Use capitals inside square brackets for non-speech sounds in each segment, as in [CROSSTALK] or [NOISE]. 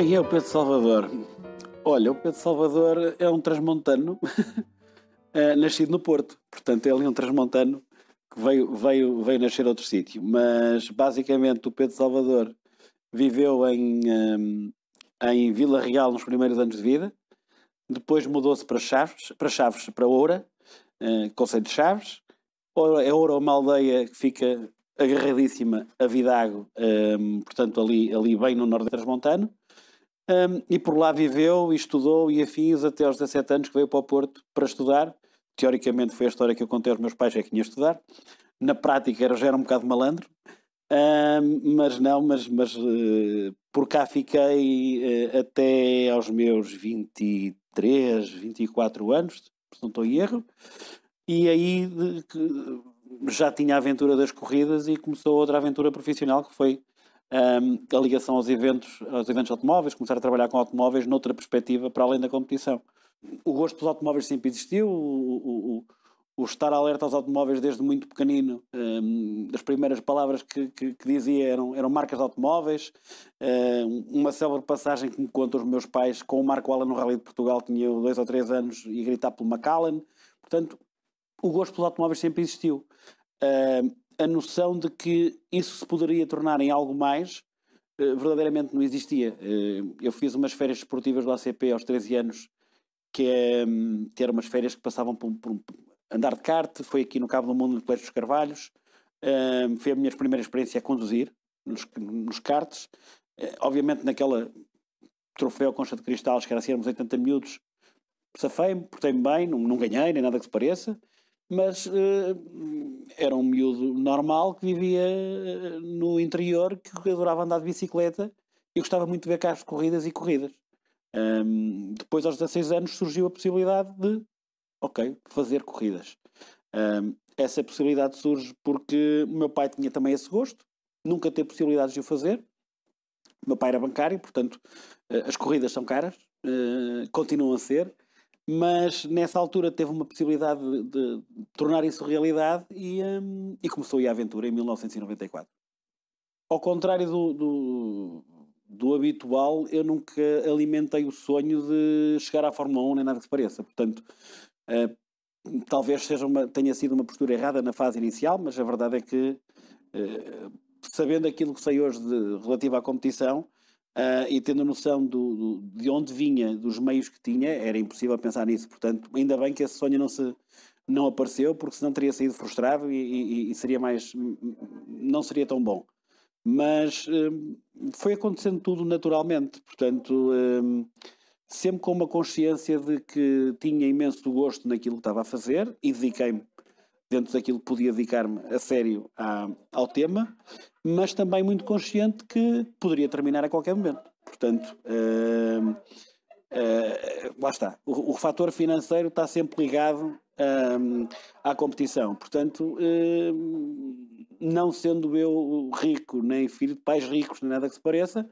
Quem é o Pedro Salvador? Olha, o Pedro Salvador é um transmontano [LAUGHS] eh, nascido no Porto. Portanto, ele é um transmontano que veio, veio, veio nascer outro sítio. Mas, basicamente, o Pedro Salvador viveu em, ehm, em Vila Real nos primeiros anos de vida. Depois mudou-se para Chaves, para Chaves, para Oura, uh, Conselho de Chaves. Oura, é Oura uma aldeia que fica agarradíssima a Vidago, ehm, portanto ali, ali bem no norte transmontano. Um, e por lá viveu e estudou e afins até aos 17 anos que veio para o Porto para estudar. Teoricamente foi a história que eu contei aos meus pais, é que tinha estudar. Na prática era, já era um bocado malandro, um, mas não, mas, mas uh, por cá fiquei uh, até aos meus 23, 24 anos, se não estou em erro, e aí de, já tinha a aventura das corridas e começou outra aventura profissional que foi um, a ligação aos eventos, aos eventos automóveis, começar a trabalhar com automóveis noutra perspectiva para além da competição. O gosto pelos automóveis sempre existiu, o, o, o, estar alerta aos automóveis desde muito pequenino, um, as primeiras palavras que, que, que, dizia eram, eram marcas de automóveis, um, uma célebre passagem que me contam os meus pais com o Marco Allen no Rally de Portugal, tinha dois ou três anos e gritar pelo Macallan, portanto o gosto pelos automóveis sempre existiu. Uh, a noção de que isso se poderia tornar em algo mais uh, verdadeiramente não existia. Uh, eu fiz umas férias esportivas do ACP aos 13 anos, que, é, um, que eram umas férias que passavam por, por, andar de kart, foi aqui no Cabo do Mundo, no Colégio dos Carvalhos. Uh, foi a minha primeira experiência a conduzir nos, nos karts. obviamente naquela troféu Concha de Cristal, que era assim, éramos 80 minutos, safei-me, portei-me bem, não, não ganhei, nem nada que se pareça mas uh, era um miúdo normal que vivia uh, no interior, que adorava andar de bicicleta e gostava muito de ver carros corridas e corridas. Um, depois, aos 16 anos, surgiu a possibilidade de, ok, fazer corridas. Um, essa possibilidade surge porque o meu pai tinha também esse gosto, nunca teve possibilidades de o fazer. O meu pai era bancário, portanto, uh, as corridas são caras, continuam a ser, mas nessa altura teve uma possibilidade de, de tornar isso realidade e, um, e começou a aventura em 1994. Ao contrário do, do, do, habitual, eu nunca alimentei o sonho de chegar à Fórmula 1 nem nada que se pareça. Portanto, uh, talvez seja uma, tenha sido uma postura errada na fase inicial, mas a verdade é que, uh, sabendo aquilo que sei hoje de, relativo à competição, Uh, e tendo noção do, do, de onde vinha, dos meios que tinha, era impossível pensar nisso. Portanto, ainda bem que esse sonho não se não apareceu, porque senão teria saído frustrado e, e, e seria mais não seria tão bom. Mas um, foi acontecendo tudo naturalmente, portanto, um, sempre com uma consciência de que tinha imenso gosto naquilo que estava a fazer e dediquei-me dentro daquilo que podia dedicar-me a sério à, ao tema, mas também muito consciente que poderia terminar a qualquer momento. Portanto, uh, uh, lá está. O, o, fator financeiro está sempre ligado uh, à competição. Portanto, não sendo eu rico, nem filho de pais ricos, nem nada que se pareça,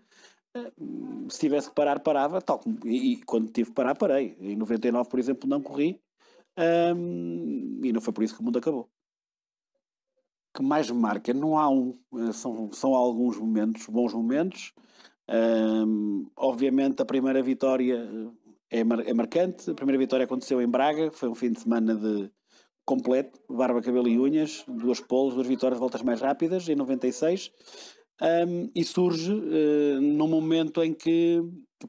se tivesse que parar, parava, tal como, e, e quando tive que parar, parei. Em 99, por exemplo, não corri, um, e não foi por isso que o mundo acabou. Que mais marca? Não há um. Eh, são, são alguns momentos, bons momentos. Um, obviamente, a primeira vitória eh, é, mar, é marcante. A primeira vitória aconteceu em Braga. Foi um fim de semana de completo, barba, cabelo e unhas, duas polos, duas vitórias, voltas mais rápidas, em 96. Um, e surge uh, num momento em que,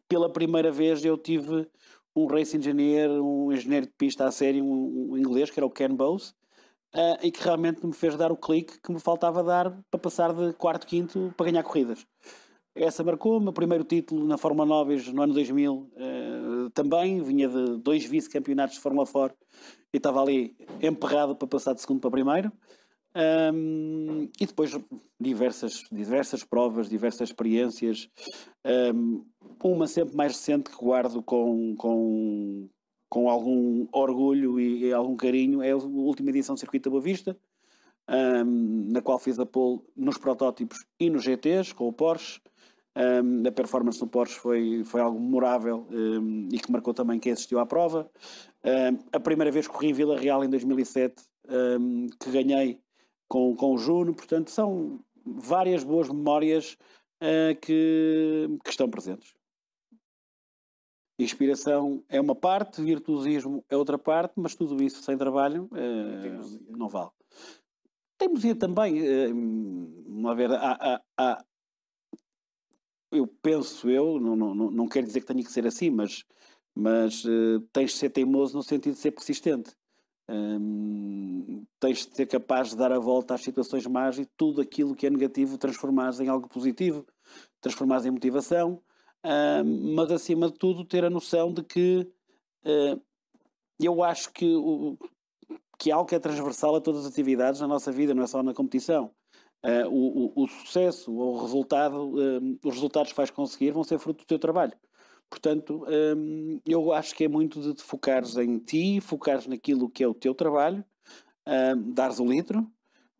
pela primeira vez, eu tive um race engineer, um engenheiro de pista a sério, um, um inglês, que era o Ken Bowes, uh, e que realmente me fez dar o clique que me faltava dar para passar de quarto, quinto para ganhar corridas. Essa marcou o meu primeiro título na Fórmula 9 no ano 2000 uh, ah, também, vinha de dois vice-campeonatos de Fórmula 4 e estava ali emperrado para passar de segundo para primeiro. Um, e depois diversas, diversas provas, diversas experiências, um, uma sempre mais recente que guardo com, com, com algum orgulho e, e algum carinho é a última edição do Circuito da Boa Vista, um, na qual fiz a pole nos protótipos e nos GTs com o Porsche. Um, a performance no Porsche foi, foi algo memorável um, e que marcou também quem assistiu à prova. Um, a primeira vez corri em Vila Real em 2007, que ganhei com, com o Juno, portanto, são várias boas memórias uh, que, que estão presentes. Inspiração é uma parte, virtuosismo é outra parte, mas tudo isso sem trabalho uh, não vale. Teimosia também, uh, uma vez, há, há, há, eu penso eu, não, não, não quero dizer que tenha que ser assim, mas, mas uh, tens de ser teimoso no sentido de ser persistente. Um, tens de ser capaz de dar a volta às situações más e tudo aquilo que é negativo transformares em algo positivo, transformares em motivação, mas acima de tudo ter a noção de que uh, eu acho que, o, que é algo que é transversal a todas as atividades na nossa vida, não é só na competição. Uh, o, o, o, sucesso ou o resultado, uh, os resultados que vais conseguir vão ser fruto do teu trabalho. Portanto, um, eu acho que é muito de te focares em ti, focares naquilo que é o teu trabalho, um, dares o litro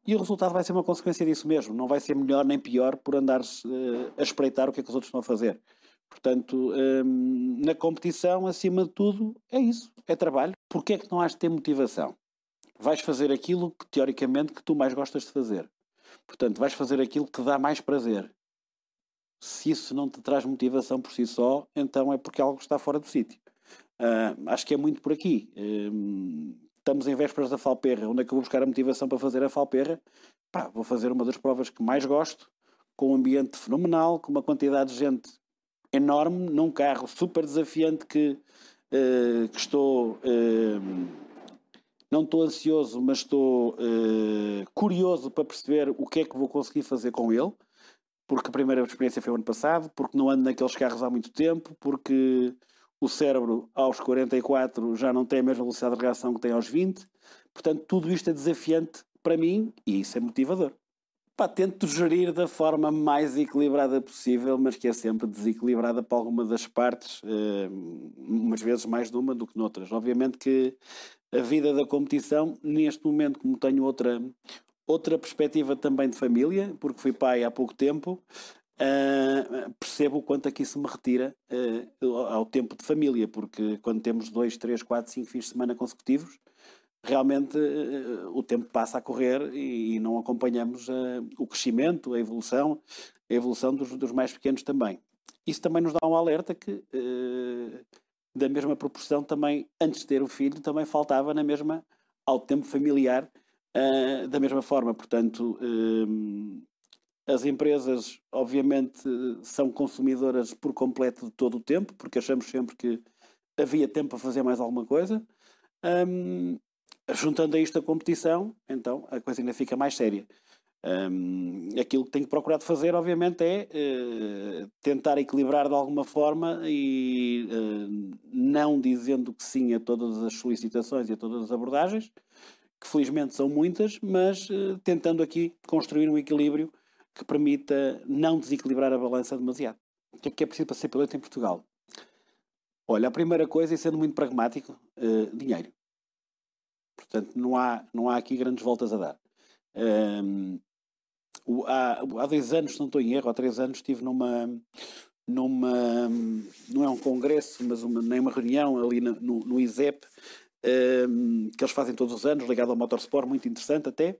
e o resultado vai ser uma consequência disso mesmo. Não vai ser melhor nem pior por andares uh, a espreitar o que é que os outros estão a fazer. Portanto, hum, na competição, acima de tudo, é isso, é trabalho. Porquê é que não has de ter motivação? Vais fazer aquilo que, teoricamente, que tu mais gostas de fazer. Portanto, vais fazer aquilo que dá mais prazer. Se isso não te traz motivação por si só, então é porque algo está fora do sítio. Uh, acho que é muito por aqui. Uh, estamos em vésperas da Falperra. Onde é que eu vou buscar a motivação para fazer a Falperra? Pá, vou fazer uma das provas que mais gosto, com um ambiente fenomenal, com uma quantidade de gente enorme num carro super desafiante que, uh, que estou. Não estou ansioso, mas estou curioso para perceber o que é que vou conseguir fazer com ele, porque a primeira experiência foi o ano passado, porque não ando naqueles carros há muito tempo, porque o cérebro aos 44 já não tem a mesma velocidade de reação que tem aos 20. Portanto, tudo isto é desafiante para mim e isso é motivador. Pá, tento gerir da forma mais equilibrada possível, mas que é sempre desequilibrada para alguma das partes, uh, umas vezes mais de uma do que noutras. Obviamente que a vida da competição, neste momento, como tenho outra, outra perspectiva também de família, porque fui pai há pouco tempo, uh, percebo o quanto aqui se me retira uh, ao tempo de família, porque quando temos dois, três, quatro, cinco fins de semana consecutivos, realmente uh, o tempo passa a correr e, e não acompanhamos o crescimento, a evolução, a evolução dos, dos, mais pequenos também. Isso também nos dá um alerta que, da mesma proporção, também, antes de ter o filho, também faltava na mesma, ao tempo familiar, da mesma forma. Portanto, as empresas, obviamente, são consumidoras por completo de todo o tempo, porque achamos sempre que havia tempo para fazer mais alguma coisa. Um, Juntando a isto a competição, então a coisa ainda fica mais séria. Um, aquilo que tenho procurado fazer, obviamente, é uh, tentar equilibrar de alguma forma e uh, não dizendo que sim a todas as solicitações e a todas as abordagens, que felizmente são muitas, mas uh, tentando aqui construir um equilíbrio que permita não desequilibrar a balança demasiado. O que é que é preciso para ser piloto em Portugal? Olha, a primeira coisa, e sendo muito pragmático, dinheiro. Portanto, não há, não há aqui grandes voltas a dar. Um, há, há dois anos, se não estou em erro, há três anos, estive numa, numa não é um congresso, mas uma, nem uma reunião ali no, no ISEP, um, que eles fazem todos os anos, ligado ao motorsport, muito interessante até,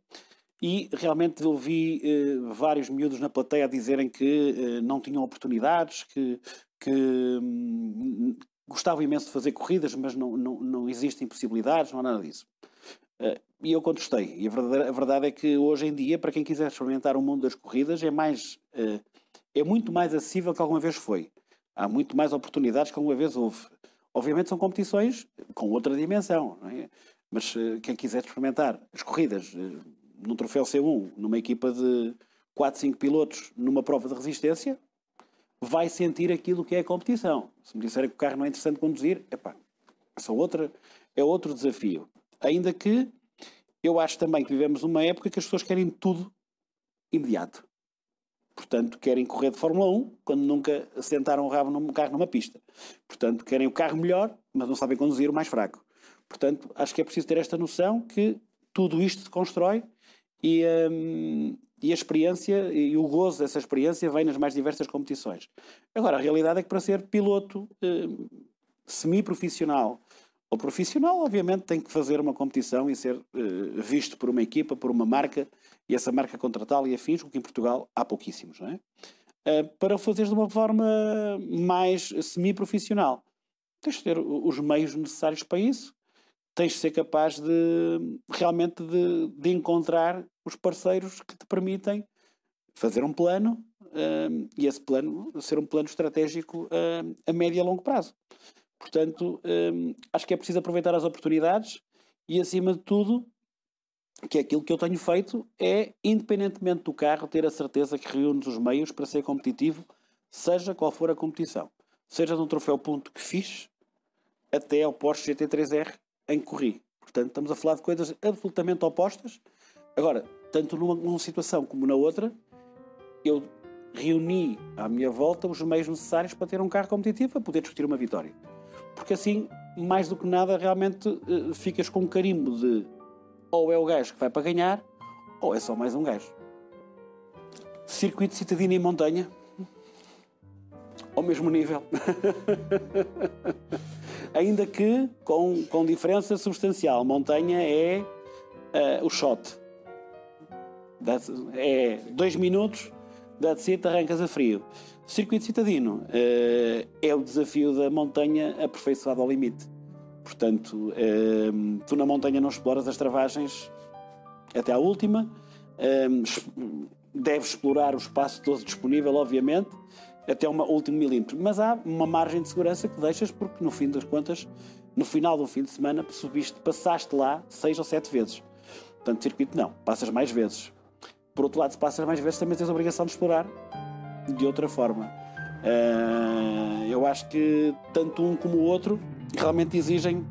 e realmente ouvi uh, vários miúdos na plateia a dizerem que uh, não tinham oportunidades, que, que um, gostavam imenso de fazer corridas, mas não, não, não existem possibilidades, não há nada disso. Uh, e eu contestei. E a verdade, a verdade, é que hoje em dia, para quem quiser experimentar o mundo das corridas, é mais é muito mais acessível que alguma vez foi. Há muito mais oportunidades que alguma vez houve. Obviamente são competições com outra dimensão, é? mas uh, quem quiser experimentar as corridas num troféu C1, numa equipa de 4, 5 pilotos, numa prova de resistência, vai sentir aquilo que é a competição. Se me disserem que o carro não é interessante conduzir, epá, são outra, é outro desafio. Ainda que eu acho também que vivemos uma época que as pessoas querem tudo imediato. Portanto, querem correr de Fórmula 1 quando nunca sentaram o rabo num carro numa pista. Portanto, querem o carro melhor, mas não sabem conduzir o mais fraco. Portanto, acho que é preciso ter esta noção que tudo isto se constrói e, hum, e a experiência e o gozo dessa experiência vem nas mais diversas competições. Agora, a realidade é que para ser piloto hum, semi-profissional o profissional, obviamente, tem que fazer uma competição e ser uh, visto por uma equipa, por uma marca, e essa marca contratá-lo e afins, o que em Portugal há pouquíssimos, não é? Uh, para o fazeres de uma forma mais semi-profissional, tens de ter os meios necessários para isso, tens de ser capaz de realmente de, de encontrar os parceiros que te permitem fazer um plano uh, e esse plano ser um plano estratégico a médio e a longo prazo. Portanto, uh, acho que é preciso aproveitar as oportunidades e, acima de tudo, que é aquilo que eu tenho feito é, independentemente do carro, ter a certeza que reúne os meios para ser competitivo, seja qual for a competição. Seja de um troféu ponto que fiz, até ao Porsche GT3R em que corri. Portanto, estamos a falar de coisas absolutamente opostas. Agora, tanto numa, numa situação como na outra, eu reuni à minha volta os meios necessários para ter um carro competitivo para poder discutir uma vitória. Porque assim, mais do que nada, realmente uh, ficas com um carimbo de ou é o gajo que vai para ganhar, ou é só mais um gajo. Circuito citadino em montanha, ao mesmo nível. [LAUGHS] Ainda que com, com diferença substancial. Montanha é uh, o shot. É dois minutos, dá-te te arrancas a frio. Circuito citadino uh, é o desafio da montanha aperfeiçoado ao limite. Portanto, uh, tu na montanha não exploras as travagens até à última, uh, deves explorar o espaço todo disponível, obviamente, até o último milímetro. Mas há uma margem de segurança que deixas, porque no fim das contas, no final do fim de semana, subiste, passaste lá seis ou sete vezes. Portanto, circuito não, passas mais vezes. Por outro lado, se passas mais vezes, também tens a obrigação de explorar de outra forma. Uh, eu acho que tanto um como o outro realmente exigem,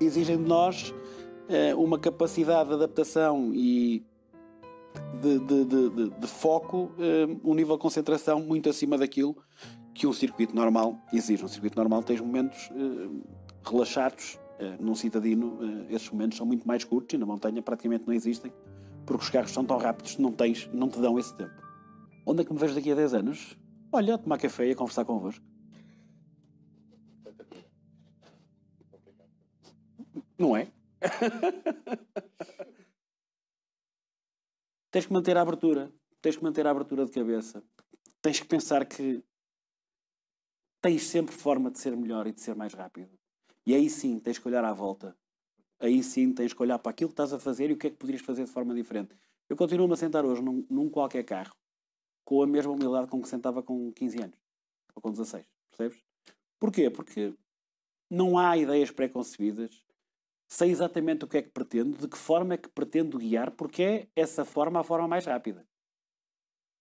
exigem de nós uh, uma capacidade de adaptação e de, de, de, de foco, uh, um nível de concentração muito acima daquilo que um circuito normal exige. Um circuito normal tens momentos relaxados. num citadino, esses momentos são muito mais curtos e na montanha praticamente não existem porque os carros são tão rápidos que não, tens, não te dão esse tempo. Onde é que me vejo daqui a 10 anos? Olha, a tomar café e a conversar convosco. Não é? [LAUGHS] tens que manter a abertura. Tens que manter a abertura de cabeça. Tens que pensar que tens sempre forma de ser melhor e de ser mais rápido. E aí sim tens que olhar à volta aí sim tens que olhar para aquilo que estás a fazer e o que é que poderias fazer de forma diferente. Eu continuo-me a sentar hoje num, num, qualquer carro com a mesma humildade com que sentava com 15 anos ou com 16, percebes? Porquê? Porque não há ideias pré-concebidas, sei exatamente o que é que pretendo, de que forma é que pretendo guiar, porque é essa forma a forma mais rápida.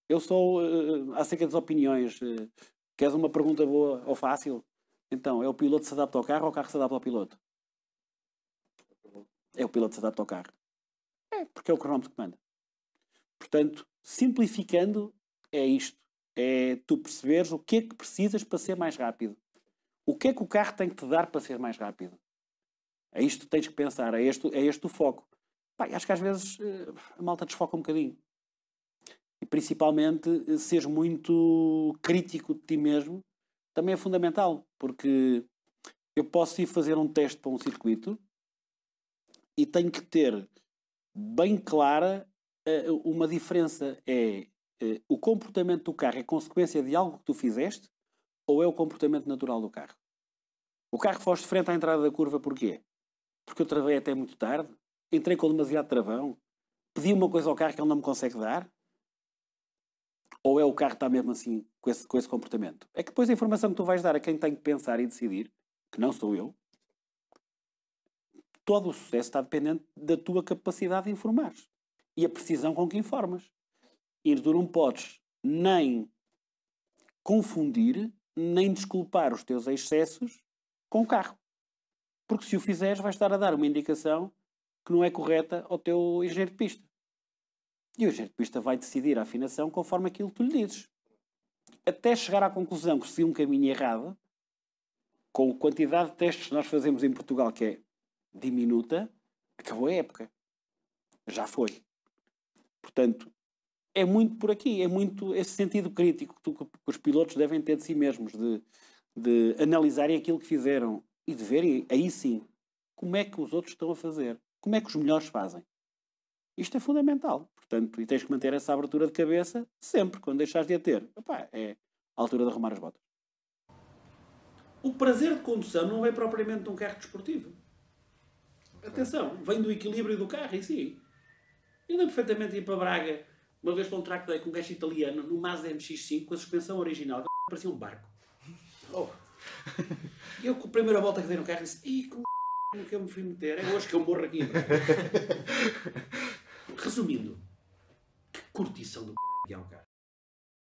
Eu sou, uh, acerca das opiniões, uh, queres uma pergunta boa ou fácil? Então, é o piloto que se adapta ao carro ou o carro se adapta ao piloto? É o piloto que se adapta ao carro. É, porque é o cronómetro que manda. Portanto, simplificando, é isto. É tu perceberes o que é que precisas para ser mais rápido. O que é que o carro tem que te dar para ser mais rápido? É isto que tens que pensar, é este, é este o foco. Pá, acho que às vezes eh, a malta desfoca um bocadinho. E principalmente eh, seres muito crítico de ti mesmo também é fundamental, porque eu posso ir fazer um teste para um circuito e tenho que ter bem clara uh, uma diferença. É o comportamento do carro é consequência de algo que tu fizeste ou é o comportamento natural do carro? O carro foste frente à entrada da curva porquê? Porque eu travei até muito tarde? Entrei com demasiado travão? Pedi uma coisa ao carro que ele não me consegue dar? Ou é o carro que está mesmo assim com esse, com esse comportamento? É que depois a informação que tu vais dar a quem tem que pensar e decidir, que não sou eu, todo o sucesso está dependente da tua capacidade de informar e a precisão com que informas. E tu não podes nem confundir, nem desculpar os teus excessos com o carro. Porque se o fizeres, vais estar a dar uma indicação que não é correta ao teu engenheiro de pista. E o engenheiro de pista vai decidir a afinação conforme aquilo que tu lhe dizes. Até chegar à conclusão que se um caminho errado, com a quantidade de testes que nós fazemos em Portugal, que é diminuta, acabou a época. Já foi. Portanto, é muito por aqui, é muito esse sentido crítico que, que os pilotos devem ter de si mesmos, de, de analisarem aquilo que fizeram e de verem, aí sim, como é que os outros estão a fazer, como é que os melhores fazem. Isto é fundamental. Portanto, e tens que manter essa abertura de cabeça sempre, quando deixares de a ter. É a altura de arrumar as botas. o prazer de condução não vem propriamente de um carro desportivo. Atenção, vem do equilíbrio do carro em si. Eu lembro perfeitamente ir para Braga, uma vez um day com um gajo italiano, no Mazda MX-5, com a suspensão original, parecia um barco. Oh. E eu, com a primeira volta que dei no carro, disse: Ih, como que eu me fui meter? É hoje que eu morro aqui. [LAUGHS] Resumindo, que curtição do c... um carro.